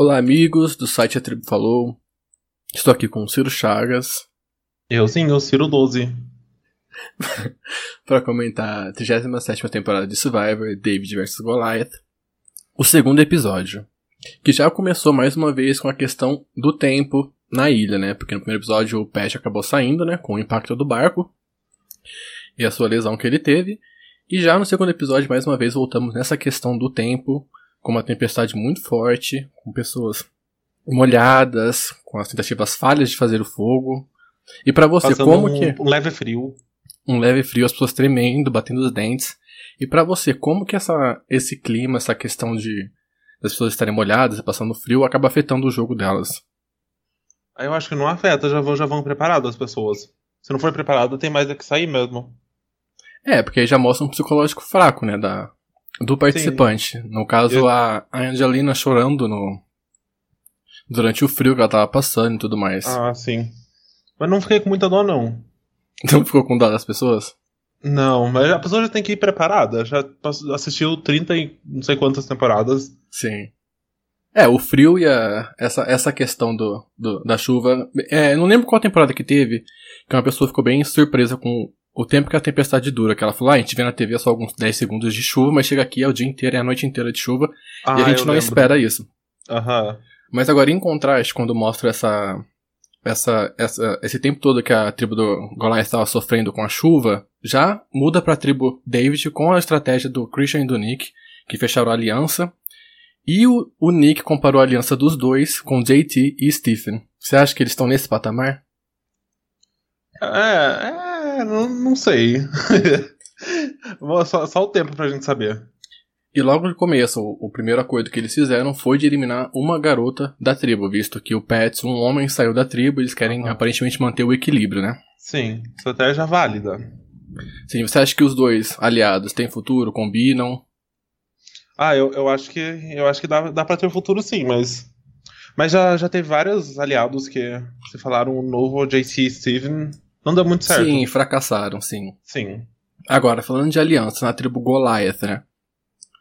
Olá, amigos do site A Tribo Falou. Estou aqui com o Ciro Chagas. Eu sim, o Ciro 12. para comentar a 37 temporada de Survivor, David vs Goliath. O segundo episódio. Que já começou mais uma vez com a questão do tempo na ilha, né? Porque no primeiro episódio o Pat acabou saindo, né? Com o impacto do barco. E a sua lesão que ele teve. E já no segundo episódio, mais uma vez, voltamos nessa questão do tempo com uma tempestade muito forte, com pessoas molhadas, com as tentativas falhas de fazer o fogo. E para você, Passando como um, que um leve frio. um leve frio, as pessoas tremendo, batendo os dentes. E para você, como que essa esse clima, essa questão de das pessoas estarem molhadas, passando frio, acaba afetando o jogo delas? Eu acho que não afeta, já vão, já vão preparado as pessoas. Se não for preparado, tem mais é que sair mesmo. É, porque aí já mostra um psicológico fraco, né, da do participante. No caso, Eu- a Angelina chorando no durante o frio que ela tava passando e tudo mais. Ah, sim. Mas não fiquei com muita dó, não. Então ficou com dó das pessoas? Não, mas a pessoa já tem que ir preparada. Já assistiu 30 e não sei quantas temporadas. Sim. É, o frio e a, essa, essa questão do, do- da chuva. É, não lembro qual temporada que teve, que uma pessoa ficou bem surpresa com o tempo que a tempestade dura. Que ela falou, ah, a gente vê na TV só alguns 10 segundos de chuva, mas chega aqui é o dia inteiro, é a noite inteira de chuva, Ah, e a gente eu não lembro. espera isso. Aham. Mas agora, em contraste, quando mostra essa, essa, essa, esse tempo todo que a tribo do Goliath estava sofrendo com a chuva, já muda pra tribo David com a estratégia do Christian e do Nick, que fecharam a aliança. E o, o Nick comparou a aliança dos dois com JT e Stephen. Você acha que eles estão nesse patamar? É, é, não, não sei. Só, só o tempo pra gente saber. E logo de começo, o, o primeiro acordo que eles fizeram foi de eliminar uma garota da tribo, visto que o Pets, um homem, saiu da tribo e eles querem Aham. aparentemente manter o equilíbrio, né? Sim, estratégia válida. Sim, você acha que os dois aliados têm futuro, combinam? Ah, eu, eu acho que eu acho que dá, dá pra ter futuro sim, mas. Mas já, já teve vários aliados que se falaram o novo JC Steven. Não deu muito certo. Sim, fracassaram, sim. Sim. Agora, falando de aliança na tribo Goliath, né?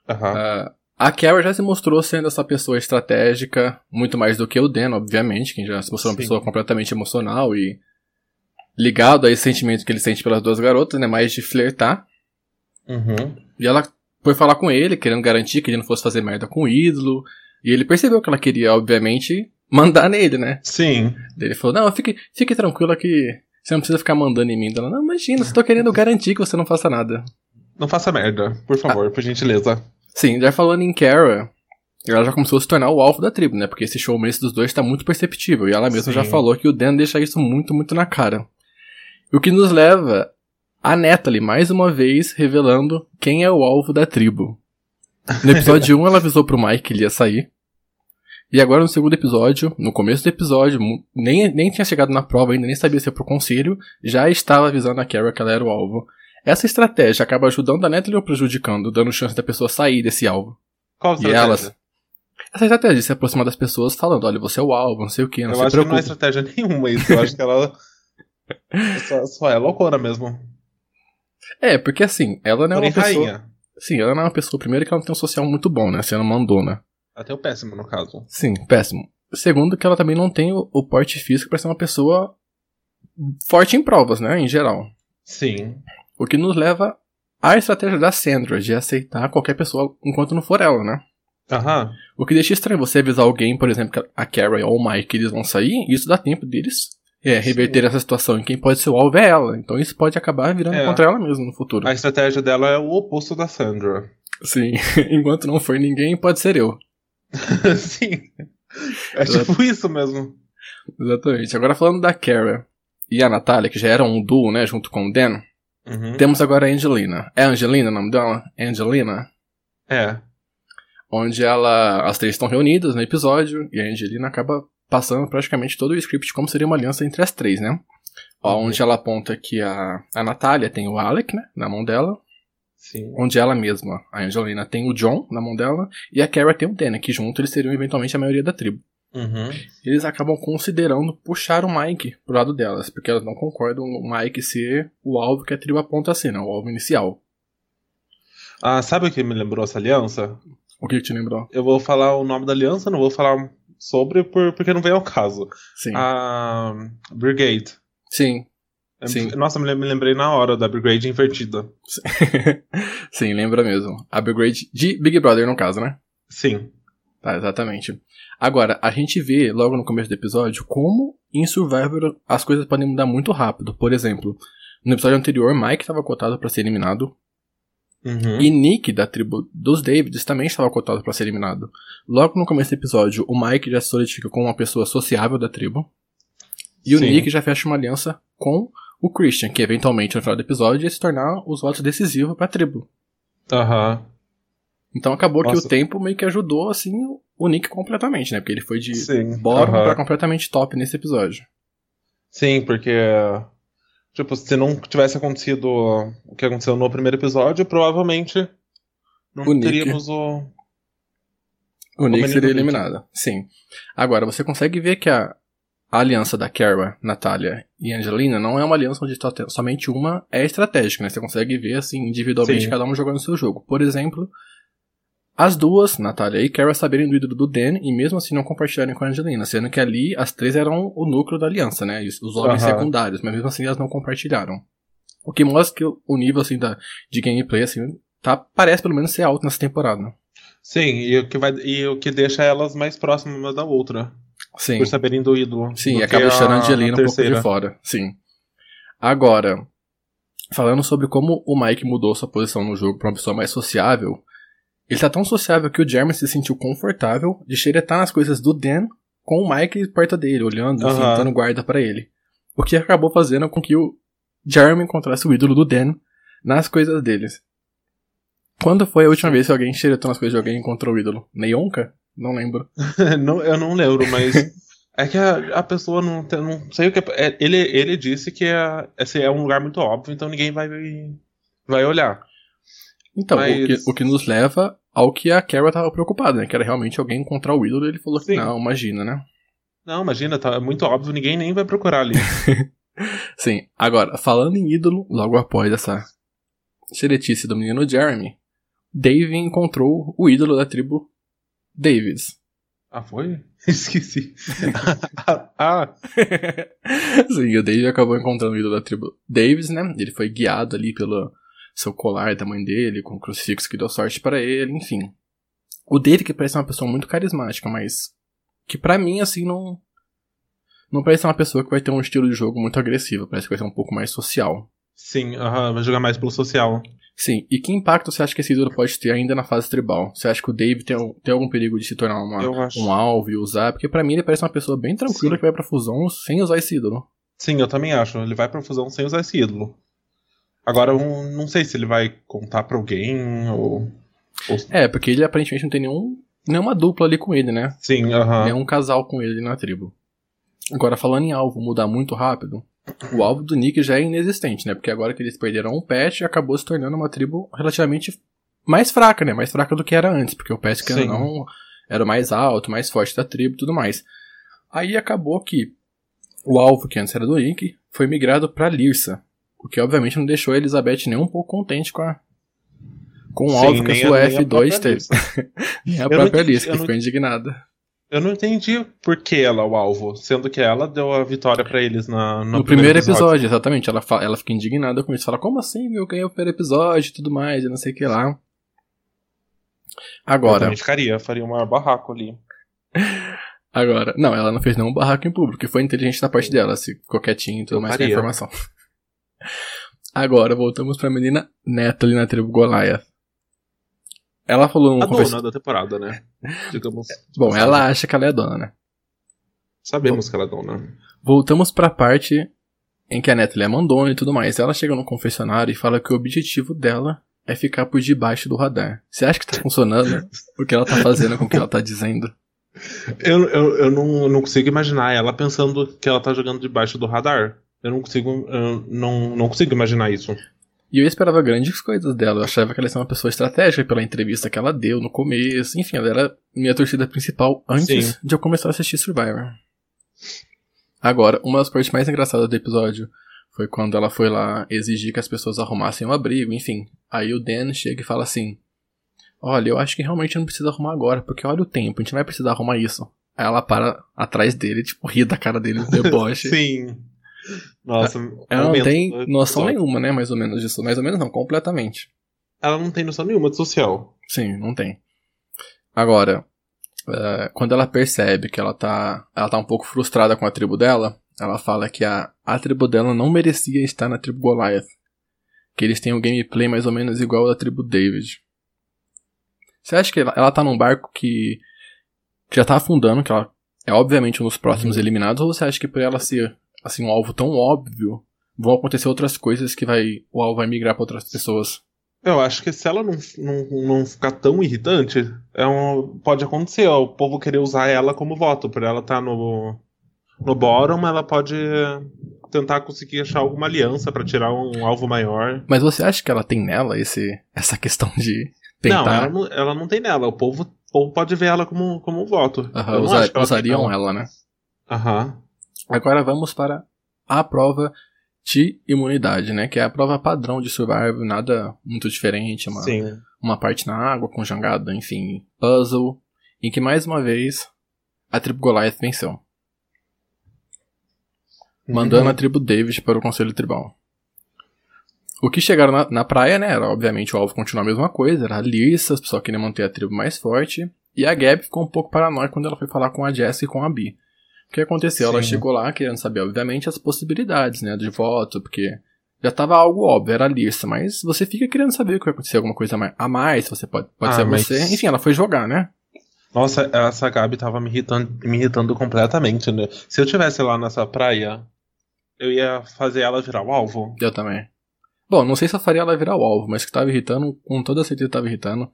Aham. Ah, a Kara já se mostrou sendo essa pessoa estratégica, muito mais do que o Dan, obviamente, que já se mostrou uma Sim. pessoa completamente emocional e ligado a esse sentimento que ele sente pelas duas garotas, né? Mais de flertar. Uhum. E ela foi falar com ele, querendo garantir que ele não fosse fazer merda com o ídolo. E ele percebeu que ela queria, obviamente, mandar nele, né? Sim. Ele falou, não, fique, fique tranquila que você não precisa ficar mandando em mim. Ela, não, imagina, tô querendo garantir que você não faça nada. Não faça merda, por favor, por gentileza. Sim, já falando em Kara, ela já começou a se tornar o alvo da tribo, né? Porque esse showmance dos dois tá muito perceptível. E ela mesma Sim. já falou que o Dan deixa isso muito, muito na cara. O que nos leva a Natalie, mais uma vez, revelando quem é o alvo da tribo. No episódio 1, ela avisou pro Mike que ele ia sair. E agora no segundo episódio, no começo do episódio, nem, nem tinha chegado na prova ainda, nem sabia se ia pro conselho, já estava avisando a Kara que ela era o alvo. Essa estratégia acaba ajudando a Natalie ou prejudicando, dando chance da pessoa sair desse alvo. Qual a E estratégia? elas. Essa estratégia de se aproximar das pessoas falando, olha, você é o alvo, não sei o que, não Eu se acho que não é estratégia nenhuma isso. Eu acho que ela. só, só é loucura mesmo. É, porque assim, ela não é Porém, uma pessoa. rainha. Sim, ela não é uma pessoa, primeiro, que ela não tem um social muito bom, né? Sendo mandona. Até o péssimo, no caso. Sim, péssimo. Segundo, que ela também não tem o, o porte físico pra ser uma pessoa forte em provas, né? Em geral. Sim. O que nos leva à estratégia da Sandra, de aceitar qualquer pessoa enquanto não for ela, né? Aham. O que deixa estranho você avisar alguém, por exemplo, que a Carrie ou o Mike, que eles vão sair, e isso dá tempo deles é, reverter essa situação. E quem pode ser o alvo é ela. Então isso pode acabar virando É. contra ela mesma no futuro. A estratégia dela é o oposto da Sandra. Sim. Enquanto não for ninguém, pode ser eu. Sim. É tipo isso mesmo. Exatamente. Agora falando da Kara e a Natália, que já eram um duo, né, junto com o Dan, Uhum. temos agora a Angelina. É Angelina o nome dela? Angelina? É. Onde ela. As três estão reunidas no episódio e a Angelina acaba passando praticamente todo o script como seria uma aliança entre as três, né? Uhum. Onde ela aponta que a, a Natália tem o Alec, né? Na mão dela. Sim. Onde ela mesma, a Angelina, tem o John na mão dela. E a Kara tem o Dan, que junto eles seriam eventualmente a maioria da tribo. Uhum. Eles acabam considerando puxar o Mike pro lado delas, porque elas não concordam o Mike ser o alvo que a tribo aponta a ser, né? O alvo inicial. Ah, sabe o que me lembrou essa aliança? O que que te lembrou? Eu vou falar o nome da aliança, não vou falar sobre por, porque não veio ao caso. Sim. A Brigade. Sim. Sim. Nossa, me lembrei na hora da Brigade invertida. Sim, lembra mesmo. Upgrade de Big Brother, no caso, né? Sim. Tá, exatamente. Agora, a gente vê logo no começo do episódio como em Survivor as coisas podem mudar muito rápido. Por exemplo, no episódio anterior, Mike estava cotado para ser eliminado. Uhum. E Nick, da tribo dos Davids, também estava cotado para ser eliminado. Logo no começo do episódio, o Mike já se solidifica como uma pessoa sociável da tribo. E o Sim. Nick já fecha uma aliança com o Christian, que eventualmente no final do episódio ia se tornar os votos decisivos para a tribo. Aham. Então acabou que Nossa. o tempo meio que ajudou, assim, o Nick completamente, né? Porque ele foi de Sim. bottom aham. pra completamente top nesse episódio. Sim, porque. Tipo, se não tivesse acontecido o que aconteceu no primeiro episódio, provavelmente não O Nick. teríamos o. O Nick menino seria do Nick. eliminado. Sim. Agora, você consegue ver que a, a aliança da Kara, Natália e Angelina não é uma aliança onde tem- somente uma é estratégica, né? Você consegue ver, assim, individualmente, Sim. cada um jogando o seu jogo. Por exemplo, as duas, Natália e Kara, saberem do ídolo do Dan e mesmo assim não compartilharem com a Angelina, sendo que ali as três eram o núcleo da aliança, né? Os homens secundários, mas mesmo assim elas não compartilharam. O que mostra que o o nível, assim, da, de gameplay, assim, tá, parece pelo menos ser alto nessa temporada. Sim, e o que, vai, e o que deixa elas mais próximas uma da outra. Sim. Por saberem do ídolo. Sim, do e acaba deixando a Angelina um pouco de fora. Sim. Agora, falando sobre como o Mike mudou sua posição no jogo pra uma pessoa mais sociável, ele tá tão sociável que o Jeremy se sentiu confortável de xeretar nas coisas do Dan com o Mike perto dele, olhando, Aham. dando guarda pra ele. O que acabou fazendo com que o Jeremy encontrasse o ídolo do Dan nas coisas deles. Quando foi a última vez que alguém xeretou nas coisas de alguém e encontrou o ídolo? Neonca? Não lembro. não, eu não lembro, mas. É que a, a pessoa não, tem- não sei o que. é- ele, ele disse que é, esse é um lugar muito óbvio, então ninguém vai, vai olhar. Então, o, Mas- que, o que nos leva ao que a Kara tava preocupada, né? Que era realmente alguém encontrar o ídolo e ele falou que Sim. não, imagina, né? Não, imagina, tá é muito óbvio, ninguém nem vai procurar ali. Sim, agora, falando em ídolo, logo após essa xeretice do menino Jeremy, Dave encontrou o ídolo da tribo Davis. ah, foi? Esqueci. ah, Sim, o Dave acabou encontrando o ídolo da tribo Davis, né? Ele foi guiado ali pelo seu colar da mãe dele, com o crucifixo que deu sorte para ele, enfim. O Dave que parece uma pessoa muito carismática, mas que pra mim, assim, não... Não parece uma pessoa que vai ter um estilo de jogo muito agressivo, parece que vai ser um pouco mais social. sim, aham, vai jogar mais pelo social. Sim, e que impacto você acha que esse ídolo pode ter ainda na fase tribal? Você acha que o Dave tem, um- tem algum perigo de se tornar uma- um alvo e usar? Porque pra mim ele parece uma pessoa bem tranquila Sim. que vai pra fusão sem usar esse ídolo. Sim, eu também acho. Ele vai pra fusão sem usar esse ídolo. Agora, eu não sei se ele vai contar pra alguém ou. ou- É, porque ele aparentemente não tem nenhum, nenhuma dupla ali com ele, né? Sim, aham. Nenhum casal com ele na tribo. Agora, falando em alvo mudar muito rápido, o alvo do Nick já é inexistente, né? Porque agora que eles perderam um pet, acabou se tornando uma tribo relativamente mais fraca, né? Mais fraca do que era antes, porque o pet, que não, era o mais alto, mais forte da tribo e tudo mais. Aí acabou que o alvo que antes era do Nick foi migrado pra Lirsa, o que obviamente não deixou a Elizabeth nem um pouco contente com a com o alvo que a sua nem F2 própria teve. Nem a própria Lirsa, que ficou indignada. Eu não entendi por que ela é o alvo, sendo que ela deu a vitória pra eles na, no, No, primeiro episódio, exatamente. Ela, fa- ela fica indignada com isso. Fala, como assim, meu? Ganhei o primeiro episódio e tudo mais, e não sei o que lá. Eu Agora, também ficaria, faria um maior barraco ali. agora. Não, ela não fez nenhum barraco em público, que foi inteligente da parte dela, se ficou quietinho e tudo Eu mais com a faria. informação. Agora, voltamos pra menina Neta ali na tribo Goliath. Ela falou num A dona da temporada, né? Digamos. Bom, ela acha que ela é a dona, né? Sabemos que ela é dona. Voltamos pra parte em que a Natalie é mandona e tudo mais. Ela chega no confessionário e fala que o objetivo dela é ficar por debaixo do radar. Você acha que tá funcionando o que ela tá fazendo com o que ela tá dizendo? Eu, eu, eu não, não consigo imaginar ela pensando que ela tá jogando debaixo do radar. Eu não consigo. Eu não, não consigo imaginar isso. E eu esperava grandes coisas dela. Eu achava que ela ia ser uma pessoa estratégica pela entrevista que ela deu no começo. Enfim, ela era minha torcida principal antes Sim. de eu começar a assistir Survivor. Agora, uma das partes mais engraçadas do episódio foi quando ela foi lá exigir que as pessoas arrumassem um abrigo, enfim. Aí o Dan chega e fala assim: Olha, eu acho que realmente não precisa arrumar agora, porque olha o tempo, a gente não vai precisar arrumar isso Aí ela para atrás dele, tipo, ri da cara dele, deboche. Sim. Nossa, Ela não tem noção episódio. nenhuma, né? Mais ou menos disso. Mais ou menos não, completamente. Ela não tem noção nenhuma de social. Sim, não tem. Agora, eh, quando ela percebe que ela tá, ela tá um pouco frustrada com a tribo dela, ela fala que a, a tribo dela não merecia estar na tribo Goliath. Que eles têm um gameplay mais ou menos igual ao da tribo David. Você acha que ela, ela tá num barco que, já tá afundando, que ela é obviamente um dos próximos eliminados, ou você acha que por ela ser assim um alvo tão óbvio, vão acontecer outras coisas que vai o alvo vai migrar pra outras pessoas? Eu acho que se ela não, não, não ficar tão irritante, é um, pode acontecer, ó, o povo querer usar ela como voto. Por ela estar no, no bottom, ela pode tentar conseguir achar alguma aliança pra tirar um alvo maior. Mas você acha que ela tem nela esse, essa questão de Não, tentar. ela não, ela não tem nela. O povo, o povo pode ver ela como, como um voto. Não usa- ela usariam nela. ela, né? Aham. Agora vamos para a prova de imunidade, né? Que é a prova padrão de Survival, nada muito diferente, uma, Sim. uma parte na água, com jangada, enfim, puzzle, em que mais uma vez a tribo Goliath venceu, mandando Uhum. a tribo David para o conselho tribal. O que chegaram na, na praia, né, era obviamente o alvo continuou a mesma coisa, era Lissa, o pessoal queria manter a tribo mais forte, e a Gab ficou um pouco paranoica quando ela foi falar com a Jess e com a Bee. O que aconteceu? Ela Sim. chegou lá querendo saber, obviamente, as possibilidades, né, de voto, porque já tava algo óbvio, era a Lissa, mas você fica querendo saber o que vai acontecer, alguma coisa a mais- a mais, você pode, pode Ah, ser mas- você. Enfim, ela foi jogar, né? Nossa, essa Gabi tava me irritando, me irritando completamente, né? Se eu tivesse lá nessa praia, eu ia fazer ela virar o alvo. Eu também. Bom, não sei se eu faria ela virar o alvo, mas que tava irritando, com toda certeza tava irritando.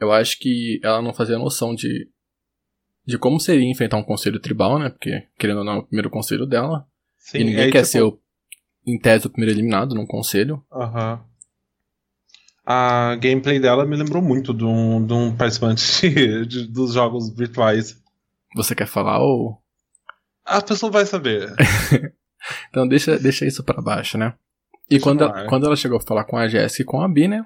Eu acho que ela não fazia noção de de como seria enfrentar um conselho tribal, né? Porque, querendo ou não, é o primeiro conselho dela. Sim, e ninguém aí, quer tipo, ser, o, em tese, o primeiro eliminado num conselho. Aham. A gameplay dela me lembrou muito de um, de um participante de- de- dos jogos virtuais. Você quer falar ou. A pessoa vai saber. Então deixa, deixa isso pra baixo, né? E Deixa quando ela, quando ela chegou a falar com a Jess e com a Bi, né?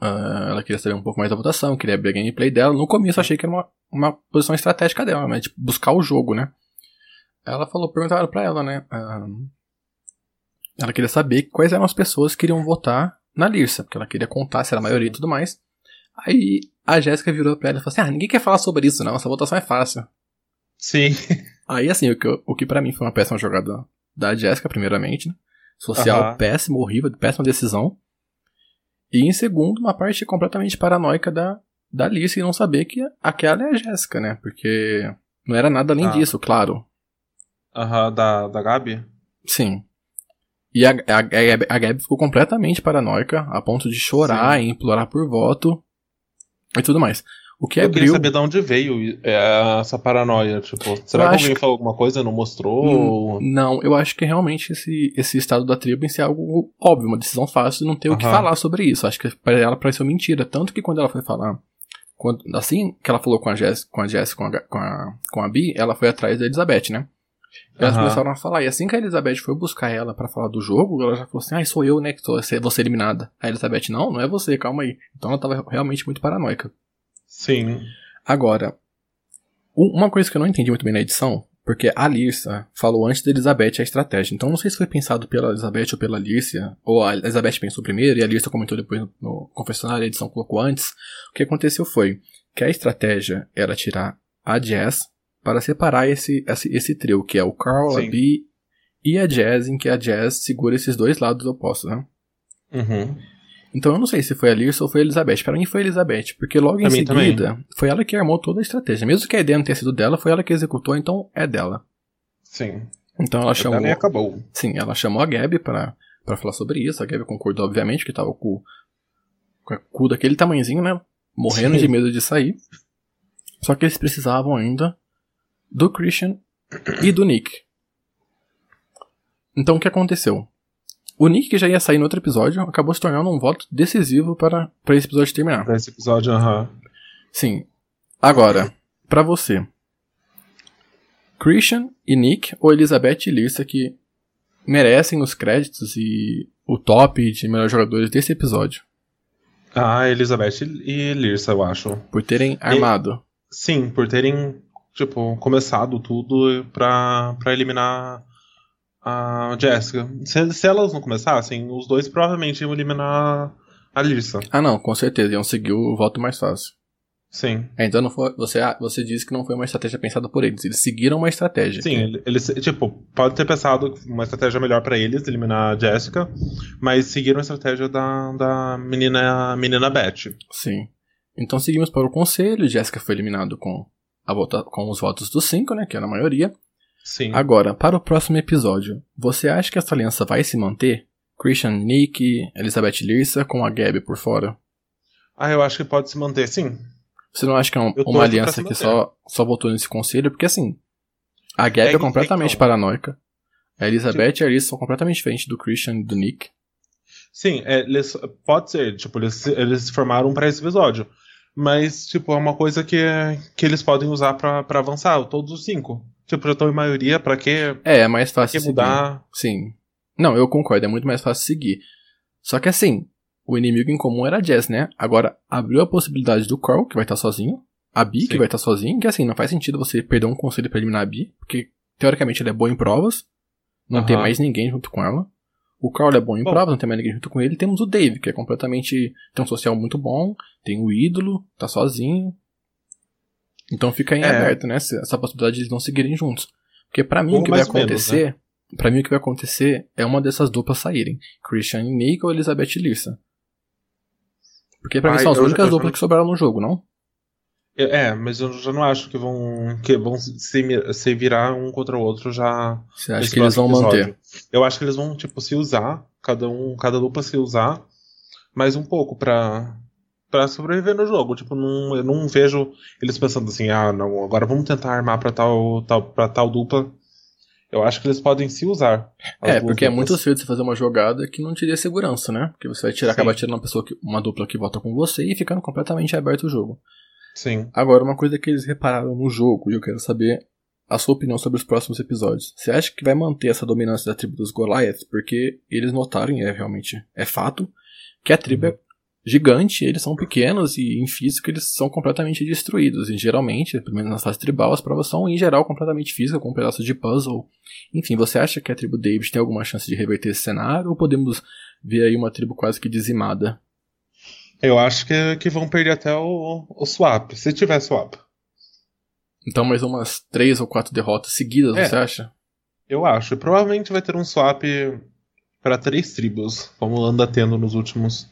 Ah, ela queria saber um pouco mais da votação, queria ver a gameplay dela. No começo eu achei que era uma, uma posição estratégica dela, né? Tipo, buscar o jogo, né? Ela falou, perguntaram pra ela, né? ah, ela queria saber quais eram as pessoas que iriam votar na Lirsa, porque ela queria contar se era a maioria e tudo mais. Aí a Jéssica virou pra ela e falou assim: Ah, ninguém quer falar sobre isso, não, essa votação é fácil. Sim. Aí, assim, o que, o que pra mim foi uma péssima jogada da Jéssica, primeiramente, né? Social péssimo, horrível, péssima decisão. E em segundo, uma parte completamente paranoica da, da Alice e não saber que aquela é a Jéssica, né? Porque não era nada além Ah. disso, claro. Aham, da, da Gabi? Sim. E a, a, a, Gabi- a Gabi ficou completamente paranoica, a ponto de chorar Sim. e implorar por voto e tudo mais. O que eu abriu. queria saber de onde veio é, essa paranoia. Tipo, será Eu que alguém que- falou alguma coisa não mostrou? Hum, Ou- Não, eu acho que realmente esse, esse estado da tribo em si é algo óbvio, uma decisão fácil, não ter o que falar sobre isso. Acho que para ela pareceu mentira. Tanto que quando ela foi falar, quando, assim que ela falou com a Jess, com a Jess, com a, com a, com a Bi, ela foi atrás da Elizabeth, né? E elas Aham. começaram a falar. E assim que a Elizabeth foi buscar ela pra falar do jogo, ela já falou assim: Ah, sou eu, né? Que tô, vou ser eliminada. A Elizabeth, não, não é você, calma aí. Então ela tava realmente muito paranoica. Sim. Agora, uma coisa que eu não entendi muito bem na edição, porque a Lírcia falou antes da Elizabeth a estratégia. Então não sei se foi pensado pela Elizabeth ou pela Lírcia, ou a Elizabeth pensou primeiro e a Lírcia comentou depois no, confessionário, a edição colocou antes. O que aconteceu foi que a estratégia era tirar a Jazz para separar esse, esse, esse trio, que é o Carl, a Sim. Bee e a Jazz, em que a Jazz segura esses dois lados opostos, né? Uhum. Então eu não sei se foi a Lirsa ou foi a Elizabeth. Pra mim foi a Elizabeth, porque logo em Pra mim seguida foi ela que armou toda a estratégia. Mesmo que a ideia não tenha sido dela, foi ela que executou, então é dela. Sim. Então ela chamou, nem acabou. sim, ela chamou a Gabi pra, pra falar sobre isso. A Gabi concordou, obviamente, que tava com, o- com o cu daquele tamanhozinho, né? Morrendo Sim. de medo de sair. Só que eles precisavam ainda do Christian e do Nick. Então o que aconteceu? O Nick, que já ia sair no outro episódio, acabou se tornando um voto decisivo para, para esse episódio terminar. Pra esse episódio, aham. Sim. Agora, pra você. Christian e Nick ou Elizabeth e Lisa que merecem os créditos e o top de melhores jogadores desse episódio Ah, Elizabeth e Lirsa, eu acho. por terem armado. Sim, por terem tipo, começado tudo pra, pra eliminar a Jessica. Se, se elas não começassem, os dois provavelmente iam eliminar a Lisa. Ah, não, com certeza, iam seguir o voto mais fácil. Sim. É, então não foi, você, você disse que não foi uma estratégia pensada por eles, eles seguiram uma estratégia. Sim, eles, tipo, pode ter pensado uma estratégia melhor para eles, eliminar a Jessica, mas seguiram a estratégia da, da menina, menina Beth. Sim. Então seguimos para o conselho, Jessica foi eliminado com, a vota, com os votos dos cinco, né, que era a maioria. Sim. Agora, para o próximo episódio, você acha que essa aliança vai se manter? Christian Nick, Elizabeth Lirsa com a Gabi por fora? Ah, eu acho que pode se manter, sim. Você não acha que é um, uma aliança que só, só votou nesse conselho? Porque assim, a Gabi é, é completamente paranoica. A Elizabeth tipo, e a Alice são completamente diferentes do Christian e do Nick. Sim, é, eles, pode ser, tipo, eles, eles formaram para esse episódio. Mas, tipo, é uma coisa que, que eles podem usar para avançar, todos os cinco. Tipo, já estão em maioria, pra quê? É, é mais fácil que mudar. Sim. Não, eu concordo, é muito mais fácil seguir. Só que assim, o inimigo em comum era a Jess, né? Agora, abriu a possibilidade do Carl, que vai estar sozinho, a Bi, que vai estar sozinho, que assim, não faz sentido você perder um conselho pra eliminar a Bi, porque teoricamente ela é boa em provas, não uhum. tem mais ninguém junto com ela. O Carl é bom em bom. provas, não tem mais ninguém junto com ele. Temos o Dave, que é completamente. tem um social muito bom, tem o ídolo, tá sozinho. Então fica em é. aberto, né? Essa possibilidade de eles não seguirem juntos. Porque para mim o que vai acontecer. Menos, né? para mim o que vai acontecer é uma dessas duplas saírem. Christian e Nick ou Elizabeth Lissa. Porque pra Ai, mim são as únicas duplas que sobraram no jogo, não? É, mas eu já não acho que vão que vão se, se virar um contra o outro já. Você acha que eles vão episódio. manter? Eu acho que eles vão tipo se usar, cada um, cada dupla se usar mais um pouco para para sobreviver no jogo. Tipo, não, eu não vejo eles pensando assim, ah, não, agora vamos tentar armar para tal, tal tal dupla. Eu acho que eles podem se usar. É, porque duplas. é muito cedo você fazer uma jogada que não te dê segurança, né? Porque você vai tirar, acabar tirando uma pessoa que, uma dupla que vota com você e ficando completamente aberto o jogo. Sim. Agora, uma coisa que eles repararam no jogo, e eu quero saber a sua opinião sobre os próximos episódios. Você acha que vai manter essa dominância da tribo dos Goliaths? Porque eles notaram, e é realmente é fato, que a tribo uhum. é gigante, eles são pequenos e em física eles são completamente destruídos. E geralmente, pelo menos na fase tribal, as provas são em geral completamente físicas, com um pedaço de puzzle. Enfim, você acha que a tribo David tem alguma chance de reverter esse cenário ou podemos ver aí uma tribo quase que dizimada? Eu acho que, que vão perder até o, o swap, se tiver swap. Então mais umas três ou quatro derrotas seguidas, é, você acha? Eu acho. Provavelmente vai ter um swap para três tribos, como anda tendo nos últimos.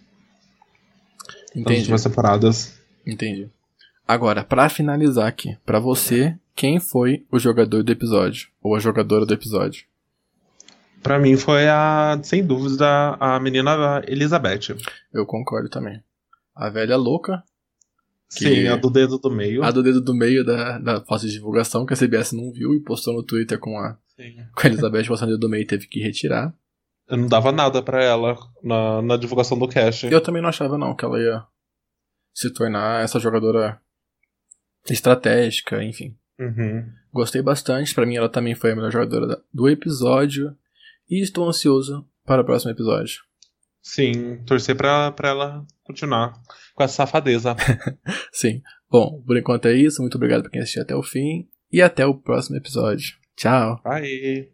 Entendi. Nas últimas temporadas. Entendi. Agora, para finalizar aqui, para você, quem foi o jogador do episódio? Ou a jogadora do episódio? Para mim foi a, sem dúvida, a menina Elizabeth. Eu concordo também. A velha louca. Sim, a do dedo do meio. A do dedo do meio da, da fase de divulgação que a CBS não viu e postou no Twitter com a, com a Elizabeth mostrando o dedo do meio e teve que retirar. Eu não dava nada para ela na, na divulgação do cast. Eu também não achava não que ela ia se tornar essa jogadora estratégica, enfim. Uhum. Gostei bastante, para mim ela também foi a melhor jogadora do episódio e estou ansioso para o próximo episódio. Sim, torcer pra, pra ela continuar com essa safadeza. Sim. Bom, por enquanto é isso. Muito obrigado por quem assistiu até o fim. E até o próximo episódio. Tchau. Bye.